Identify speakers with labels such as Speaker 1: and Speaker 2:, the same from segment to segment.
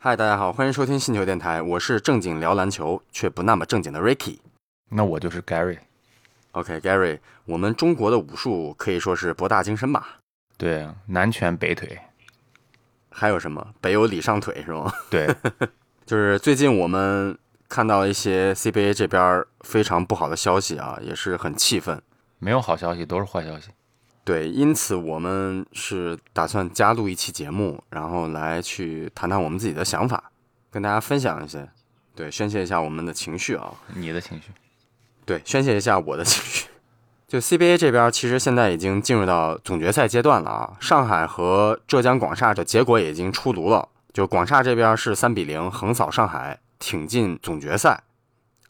Speaker 1: 嗨，大家好，欢迎收听星球电台，我是正经聊篮球却不那么正经的 Ricky。
Speaker 2: 那我就是 Gary。
Speaker 1: OK，Gary，、我们中国的武术可以说是博大精深吧？
Speaker 2: 对，啊南拳北腿。
Speaker 1: 还有什么北有李上腿是吗？
Speaker 2: 对，
Speaker 1: 就是最近我们看到一些 CBA 这边非常不好的消息啊，也是很气愤。
Speaker 2: 没有好消息，都是坏消息。
Speaker 1: 对，因此我们是打算加录一期节目，然后来去谈谈我们自己的想法，跟大家分享一些，对，宣泄一下我们的情绪啊。
Speaker 2: 你的情绪，
Speaker 1: 对，宣泄一下我的情绪。就 CBA 这边，其实现在已经进入到总决赛阶段了啊。上海和浙江广厦的结果已经出炉了，就广厦这边是三比零横扫上海，挺进总决赛。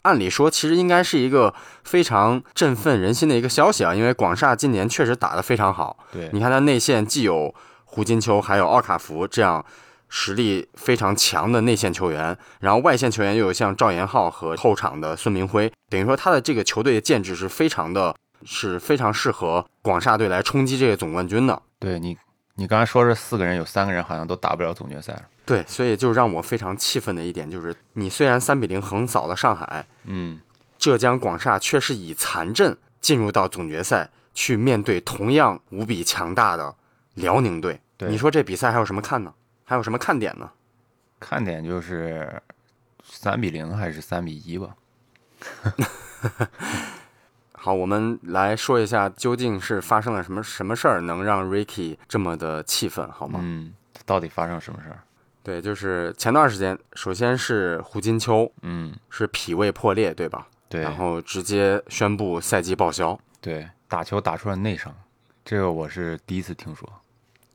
Speaker 1: 按理说，其实应该是一个非常振奋人心的一个消息啊，因为广厦今年确实打得非常好。
Speaker 2: 对
Speaker 1: 你看他内线既有胡金秋，还有奥卡福这样实力非常强的内线球员，然后外线球员又有像赵岩浩和后场的孙明辉，等于说他的这个球队的建制是非常的，是非常适合广厦队来冲击这个总冠军的。
Speaker 2: 对你，你刚才说这四个人有三个人好像都打不了总决赛了。
Speaker 1: 对，所以就让我非常气愤的一点就是，你虽然三比零横扫了上海，
Speaker 2: 嗯，
Speaker 1: 浙江广厦却是以残阵进入到总决赛，去面对同样无比强大的辽宁队。
Speaker 2: 对
Speaker 1: 你说这比赛还有什么看呢？还有什么看点呢？
Speaker 2: 看点就是三比零还是三比一吧？
Speaker 1: 好，我们来说一下究竟是发生了什么什么事儿，能让 Ricky 这么的气愤，好吗？
Speaker 2: 嗯，到底发生什么事儿？
Speaker 1: 对，就是前段时间，首先是胡金秋
Speaker 2: 嗯，
Speaker 1: 是脾胃破裂，对吧？
Speaker 2: 对
Speaker 1: 然后直接宣布赛季报销。
Speaker 2: 对，打球打出了内伤，这个我是第一次听说。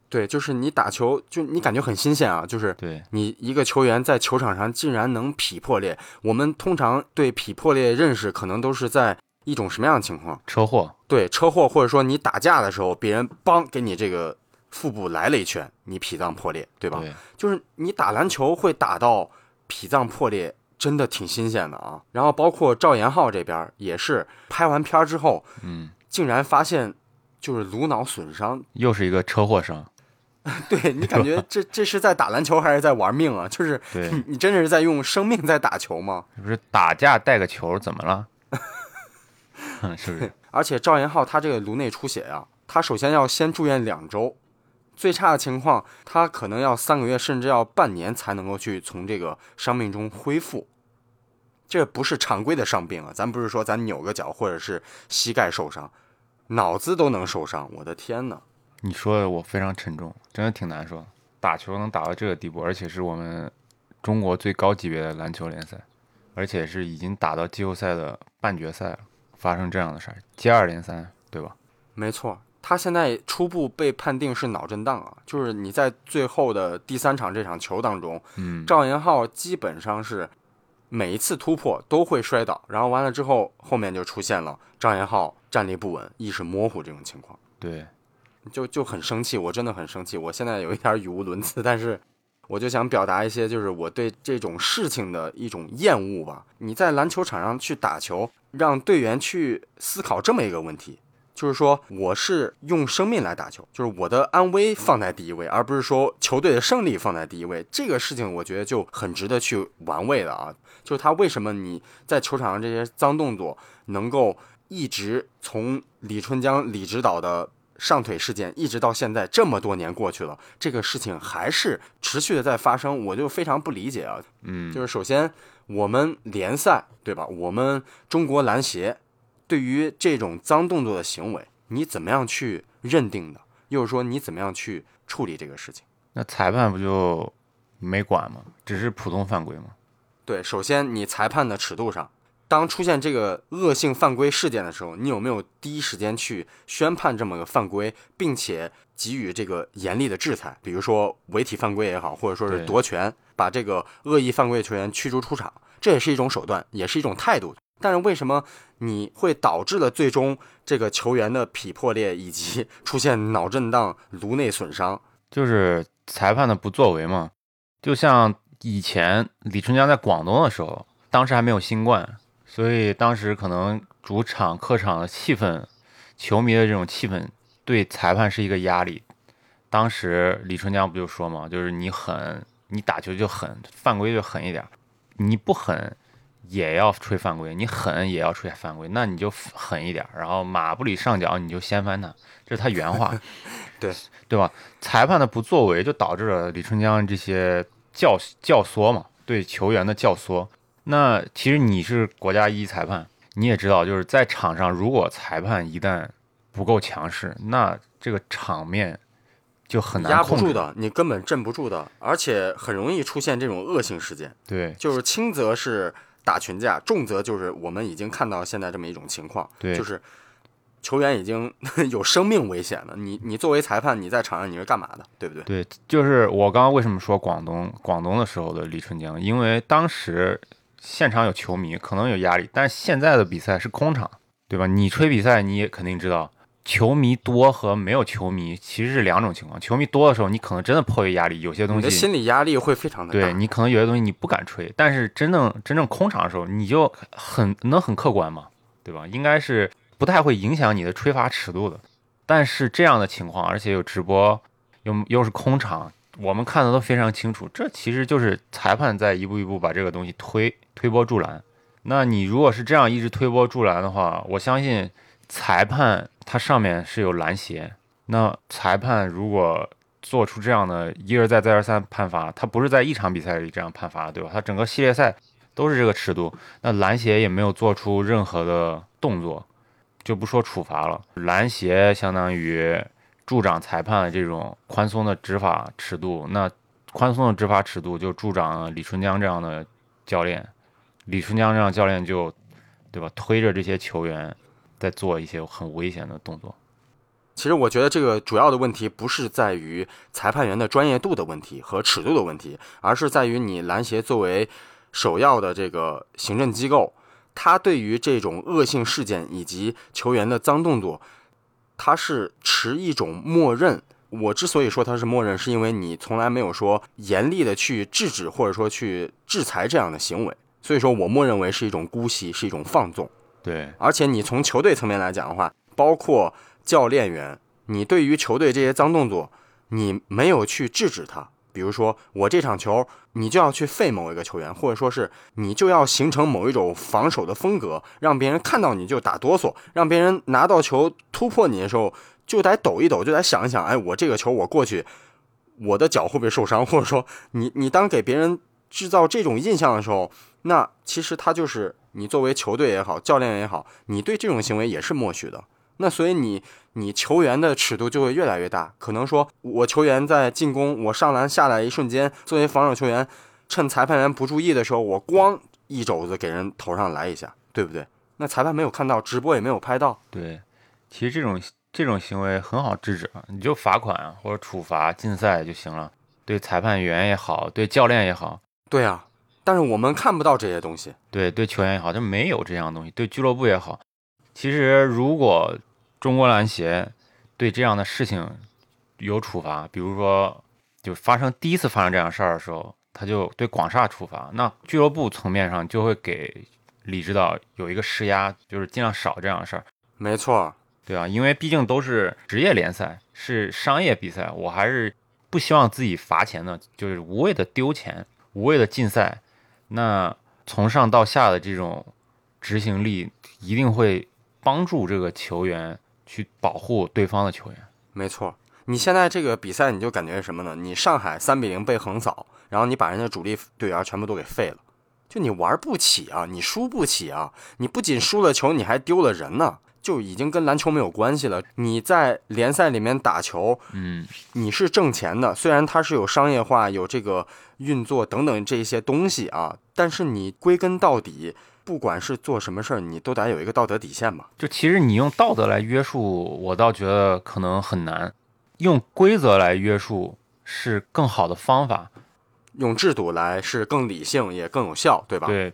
Speaker 1: 对，就是你打球，就你感觉很新鲜啊，就是
Speaker 2: 对，
Speaker 1: 你一个球员在球场上竟然能脾破裂。我们通常对脾破裂认识可能都是在一种什么样的情况？
Speaker 2: 车祸，
Speaker 1: 对，车祸或者说你打架的时候，别人帮给你这个腹部来了一拳，你脾脏破裂，对吧？
Speaker 2: 对，
Speaker 1: 就是你打篮球会打到脾脏破裂，真的挺新鲜的啊。然后包括赵岩浩这边也是拍完片之后，
Speaker 2: 嗯，
Speaker 1: 竟然发现就是颅脑损伤。
Speaker 2: 又是一个车祸伤。
Speaker 1: 对你感觉 这这是在打篮球还是在玩命啊？就是，你你真的是在用生命在打球吗？
Speaker 2: 不是打架带个球怎么了？是不是？
Speaker 1: 而且赵岩浩他这个颅内出血呀、他首先要先住院两周，最差的情况他可能要三个月甚至要半年才能够去从这个伤病中恢复。这不是常规的伤病啊，咱不是说咱扭个脚或者是膝盖受伤，脑子都能受伤，我的天呐！
Speaker 2: 你说的我非常沉重，真的挺难受。打球能打到这个地步，而且是我们中国最高级别的篮球联赛，而且是已经打到季后赛的半决赛了，发生这样的事儿，接二连三，对吧？
Speaker 1: 没错，他现在初步被判定是脑震荡啊，就是你在最后的第三场这场球当中，
Speaker 2: 嗯，
Speaker 1: 赵岩浩基本上是每一次突破都会摔倒，然后完了之后，后面就出现了赵岩浩站立不稳、意识模糊这种情况，
Speaker 2: 对，
Speaker 1: 就就很生气，我真的很生气，我现在有一点语无伦次，但是我就想表达一些就是我对这种事情的一种厌恶吧。你在篮球场上去打球，让队员去思考这么一个问题。就是说，我是用生命来打球，就是我的安危放在第一位，而不是说球队的胜利放在第一位。这个事情我觉得就很值得去玩味了啊！就是他为什么你在球场上这些脏动作能够一直从李春江李指导的上腿事件一直到现在这么多年过去了，这个事情还是持续的在发生，我就非常不理解啊！
Speaker 2: 嗯，
Speaker 1: 就是首先我们联赛对吧？我们中国篮协对于这种脏动作的行为，你怎么样去认定的？又是说你怎么样去处理这个事情？
Speaker 2: 那裁判不就没管吗？只是普通犯规吗？
Speaker 1: 对，首先你裁判的尺度上，当出现这个恶性犯规事件的时候，你有没有第一时间去宣判这么个犯规，并且给予这个严厉的制裁？比如说违体犯规也好，或者说是夺权，把这个恶意犯规球员驱逐出场，这也是一种手段，也是一种态度。但是为什么你会导致了最终这个球员的脾破裂以及出现脑震荡、颅内损伤？
Speaker 2: 就是裁判的不作为嘛。就像以前李春江在广东的时候，当时还没有新冠，所以当时可能主场、客场的气氛，球迷的这种气氛对裁判是一个压力。当时李春江不就说嘛，就是你狠，你打球就狠，犯规就狠一点，你不狠也要吹犯规，你狠也要吹犯规，那你就狠一点儿，然后马布里上脚你就掀翻他，这是他原话，
Speaker 1: 对
Speaker 2: 对吧？裁判的不作为就导致了李春江这些教教唆嘛，对球员的教唆。那其实你是国家一级裁判，你也知道，就是在场上，如果裁判一旦不够强势，那这个场面就很难
Speaker 1: 压不
Speaker 2: 控制
Speaker 1: 住。的，你根本镇不住的，而且很容易出现这种恶性事件。
Speaker 2: 对
Speaker 1: 就是轻则是打群架，重则就是我们已经看到现在这么一种情况，
Speaker 2: 对
Speaker 1: 就是球员已经 有生命危险了。你你作为裁判，你在场上你是干嘛的，对不对？
Speaker 2: 对，就是我刚刚为什么说广东广东的时候的李春江，因为当时现场有球迷，可能有压力，但是现在的比赛是空场，对吧？你吹比赛，你也肯定知道，球迷多和没有球迷其实是两种情况。球迷多的时候，你可能真的迫于压力，有些东
Speaker 1: 你的
Speaker 2: 西
Speaker 1: 心理压力会非常的大。
Speaker 2: 对你可能有些东西你不敢吹，但是真正真正空场的时候，你就很能很客观嘛，对吧？应该是不太会影响你的吹罚尺度的。但是这样的情况，而且有直播，又又是空场，我们看的都非常清楚，这其实就是裁判在一步一步把这个东西推推波助澜。那你如果是这样一直推波助澜的话，我相信裁判他上面是有篮协，那裁判如果做出这样的一而再再而三判罚，他不是在一场比赛里这样判罚，对吧？他整个系列赛都是这个尺度，那篮协也没有做出任何的动作，就不说处罚了，篮协相当于助长裁判的这种宽松的执法尺度，那宽松的执法尺度就助长李春江这样的教练，李春江这样教练就，对吧？推着这些球员在做一些很危险的动作。
Speaker 1: 其实我觉得这个主要的问题不是在于裁判员的专业度的问题和尺度的问题，而是在于你篮协作为首要的这个行政机构，他对于这种恶性事件以及球员的脏动作，他是持一种默认。我之所以说他是默认，是因为你从来没有说严厉的去制止或者说去制裁这样的行为，所以说我默认为是一种姑息，是一种放纵。
Speaker 2: 对，
Speaker 1: 而且你从球队层面来讲的话，包括教练员，你对于球队这些脏动作，你没有去制止他。比如说，我这场球你就要去废某一个球员，或者说是你就要形成某一种防守的风格，让别人看到你就打哆嗦，让别人拿到球突破你的时候就得抖一抖，就得想一想，哎，我这个球我过去，我的脚会不会受伤？或者说，你你当给别人制造这种印象的时候，那其实他就是你作为球队也好，教练也好，你对这种行为也是默许的。那所以你你球员的尺度就会越来越大，可能说我球员在进攻，我上篮下来一瞬间，作为防守球员，趁裁判员不注意的时候，我咣一肘子给人头上来一下，对不对？那裁判没有看到，直播也没有拍到，
Speaker 2: 对，其实这种这种行为很好制止，你就罚款啊或者处罚禁赛就行了。对裁判员也好，对教练也好，
Speaker 1: 对啊。但是我们看不到这些东西，
Speaker 2: 对对球员也好，就没有这样的东西。对俱乐部也好，其实如果中国篮协对这样的事情有处罚，比如说就发生第一次发生这样的事儿的时候，他就对广厦处罚，那俱乐部层面上就会给李指导有一个施压，就是尽量少这样的事儿。
Speaker 1: 没错，
Speaker 2: 对啊，因为毕竟都是职业联赛，是商业比赛，我还是不希望自己罚钱的，就是无谓的丢钱，无谓的禁赛。那从上到下的这种执行力，一定会帮助这个球员去保护对方的球员。
Speaker 1: 没错。你现在这个比赛，你就感觉什么呢？你上海三比零被横扫，然后你把人家主力队员全部都给废了，就你玩不起啊，你输不起啊，你不仅输了球，你还丢了人呢，就已经跟篮球没有关系了。你在联赛里面打球，
Speaker 2: 嗯，
Speaker 1: 你是挣钱的，虽然它是有商业化、有这个运作等等这些东西啊，但是你归根到底，不管是做什么事儿，你都得有一个道德底线吧。
Speaker 2: 就其实你用道德来约束，我倒觉得可能很难，用规则来约束是更好的方法。
Speaker 1: 用制度来是更理性也更有效，对吧？
Speaker 2: 对，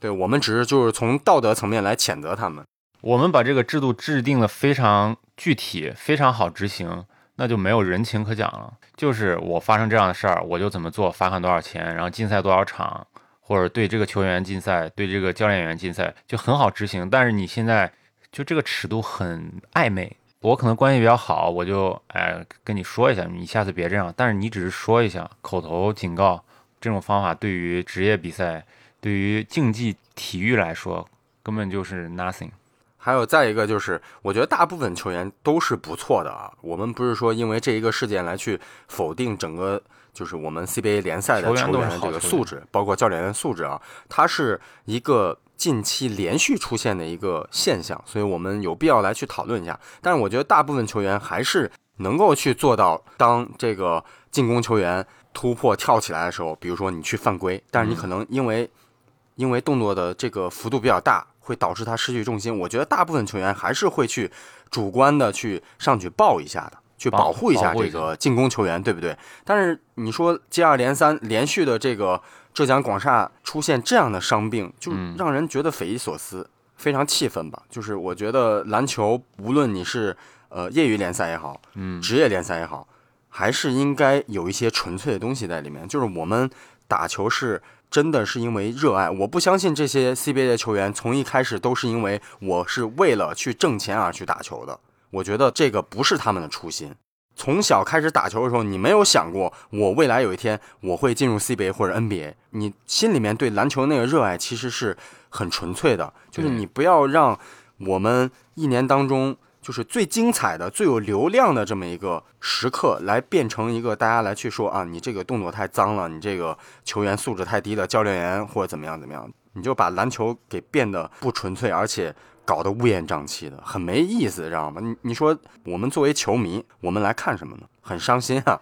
Speaker 1: 对，我们只是就是从道德层面来谴责他们。
Speaker 2: 我们把这个制度制定的非常具体，非常好执行，那就没有人情可讲了。就是我发生这样的事儿，我就怎么做，罚款多少钱，然后禁赛多少场，或者对这个球员禁赛，对这个教练员禁赛，就很好执行。但是你现在就这个尺度很暧昧，我可能关系比较好，我就哎跟你说一下，你下次别这样。但是你只是说一下，口头警告，这种方法对于职业比赛、对于竞技体育来说，根本就是 nothing。
Speaker 1: 还有再一个就是，我觉得大部分球员都是不错的啊。我们不是说因为这一个事件来去否定整个，就是我们 CBA 联赛的球员的这个素质，包括教练员素质啊，它是一个近期连续出现的一个现象，所以我们有必要来去讨论一下。但是我觉得大部分球员还是能够去做到，当这个进攻球员突破跳起来的时候，比如说你去犯规，但是你可能因为因为动作的这个幅度比较大。会导致他失去重心。我觉得大部分球员还是会去主观的去上去抱一下的，去保护一下这个进攻球员，对不对？但是你说接二连三连续的这个浙江广厦出现这样的伤病，就让人觉得匪夷所思，非常气愤吧？就是我觉得篮球，无论你是呃业余联赛也好，
Speaker 2: 嗯，
Speaker 1: 职业联赛也好，还是应该有一些纯粹的东西在里面。就是我们打球是。真的是因为热爱，我不相信这些 CBA 的球员从一开始都是因为我是为了去挣钱而去打球的。我觉得这个不是他们的初心。从小开始打球的时候，你没有想过我未来有一天我会进入 CBA 或者 NBA。你心里面对篮球那个热爱其实是很纯粹的，就是你不要让我们一年当中。就是最精彩的、最有流量的这么一个时刻，来变成一个大家来去说啊，你这个动作太脏了，你这个球员素质太低了，教练员或者怎么样怎么样，你就把篮球给变得不纯粹，而且搞得乌烟瘴气的，很没意思，知道吗？你你说我们作为球迷，我们来看什么呢？很伤心啊！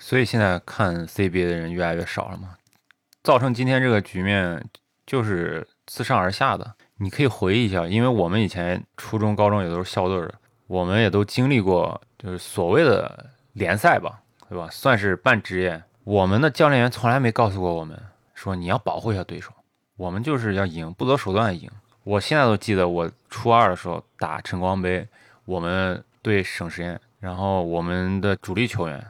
Speaker 2: 所以现在看 CBA 的人越来越少了嘛，造成今天这个局面就是自上而下的。你可以回忆一下，因为我们以前初中、高中也都是校队的。我们也都经历过，就是所谓的联赛吧，对吧？算是半职业。我们的教练员从来没告诉过我们，说你要保护一下对手，我们就是要赢，不择手段赢。我现在都记得，我初二的时候打晨光杯，我们对省实验，然后我们的主力球员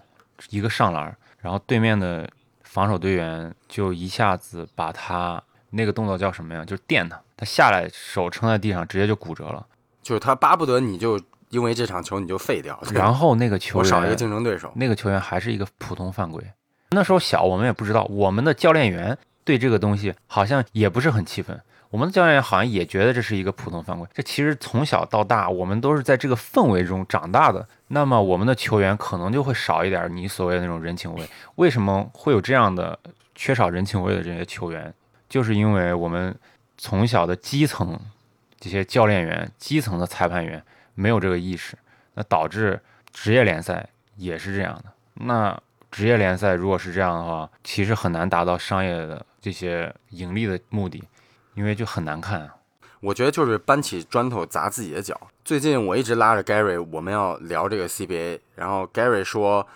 Speaker 2: 一个上篮，然后对面的防守队员就一下子把他那个动作叫什么呀？就是垫他，他下来手撑在地上，直接就骨折了。
Speaker 1: 就是他巴不得你就。因为这场球你就废掉，
Speaker 2: 然后那个球员
Speaker 1: 少一个竞争对手，
Speaker 2: 那个球员还是一个普通犯规。那时候小，我们也不知道，我们的教练员对这个东西好像也不是很气愤。我们的教练员好像也觉得这是一个普通犯规。这其实从小到大，我们都是在这个氛围中长大的。那么我们的球员可能就会少一点你所谓的那种人情味。为什么会有这样的缺少人情味的这些球员？就是因为我们从小的基层这些教练员、基层的裁判员。没有这个意识，那导致职业联赛也是这样的。那职业联赛如果是这样的话，其实很难达到商业的这些盈利的目的，因为就很难看。
Speaker 1: 我觉得就是搬起砖头砸自己的脚。最近我一直拉着 Gary，我们要聊这个 CBA，然后 Gary 说。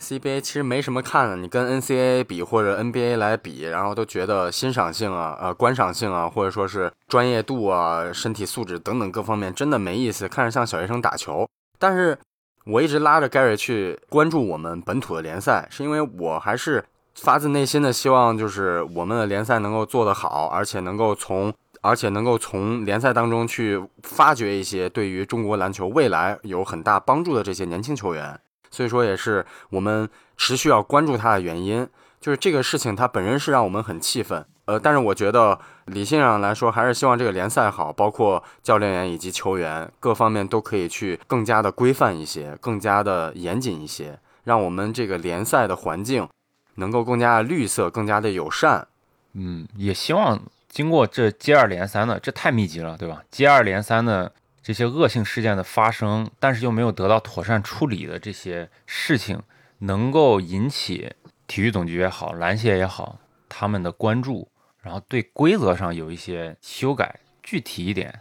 Speaker 1: CBA 其实没什么看的，你跟 NCAA 比或者 NBA 来比，然后都觉得欣赏性啊、呃观赏性啊，或者说是专业度啊、身体素质等等各方面真的没意思，看着像小学生打球。但是我一直拉着 Gary 去关注我们本土的联赛，是因为我还是发自内心的希望，就是我们的联赛能够做得好，而且能够从而且能够从联赛当中去发掘一些对于中国篮球未来有很大帮助的这些年轻球员。所以说也是我们持续要关注他的原因，就是这个事情它本身是让我们很气愤，呃，但是我觉得理性上来说，还是希望这个联赛好，包括教练员以及球员各方面都可以去更加的规范一些，更加的严谨一些，让我们这个联赛的环境能够更加的绿色，更加的友善。
Speaker 2: 嗯，也希望经过这接二连三的，这太密集了，对吧？接二连三的。这些恶性事件的发生，但是又没有得到妥善处理的这些事情，能够引起体育总局也好，篮协也好，他们的关注，然后对规则上有一些修改，具体一点，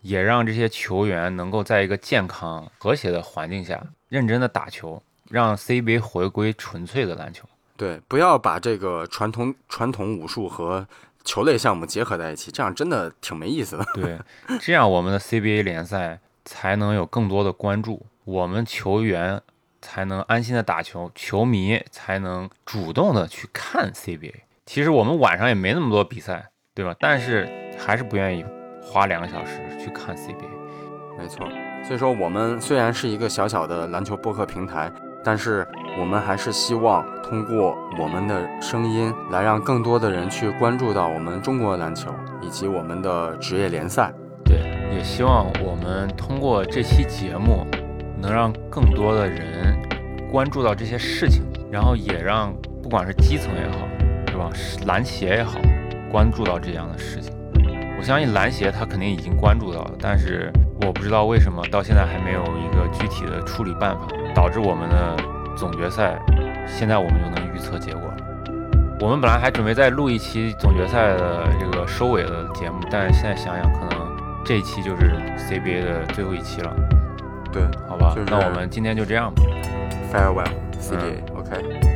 Speaker 2: 也让这些球员能够在一个健康和谐的环境下认真的打球，让 CBA 回归纯粹的篮球。
Speaker 1: 对，不要把这个传统传统武术和。球类项目结合在一起，这样真的挺没意思的。
Speaker 2: 对，这样我们的 CBA 联赛才能有更多的关注，我们球员才能安心的打球，球迷才能主动的去看 CBA。其实我们晚上也没那么多比赛，对吧？但是还是不愿意花两个小时去看 CBA。
Speaker 1: 没错，所以说我们虽然是一个小小的篮球播客平台。但是我们还是希望通过我们的声音来让更多的人去关注到我们中国篮球以及我们的职业联赛。
Speaker 2: 对，也希望我们通过这期节目，能让更多的人关注到这些事情，然后也让不管是基层也好，是吧，篮协也好，关注到这样的事情。我相信篮协他肯定已经关注到了，但是我不知道为什么到现在还没有一个具体的处理办法，导致我们的总决赛现在我们就能预测结果了。我们本来还准备再录一期总决赛的这个收尾的节目，但是现在想想，可能这一期就是 CBA 的最后一期了。
Speaker 1: 对，
Speaker 2: 好吧，
Speaker 1: 就是
Speaker 2: 那我们今天就这样吧。
Speaker 1: farewell CBA，OK、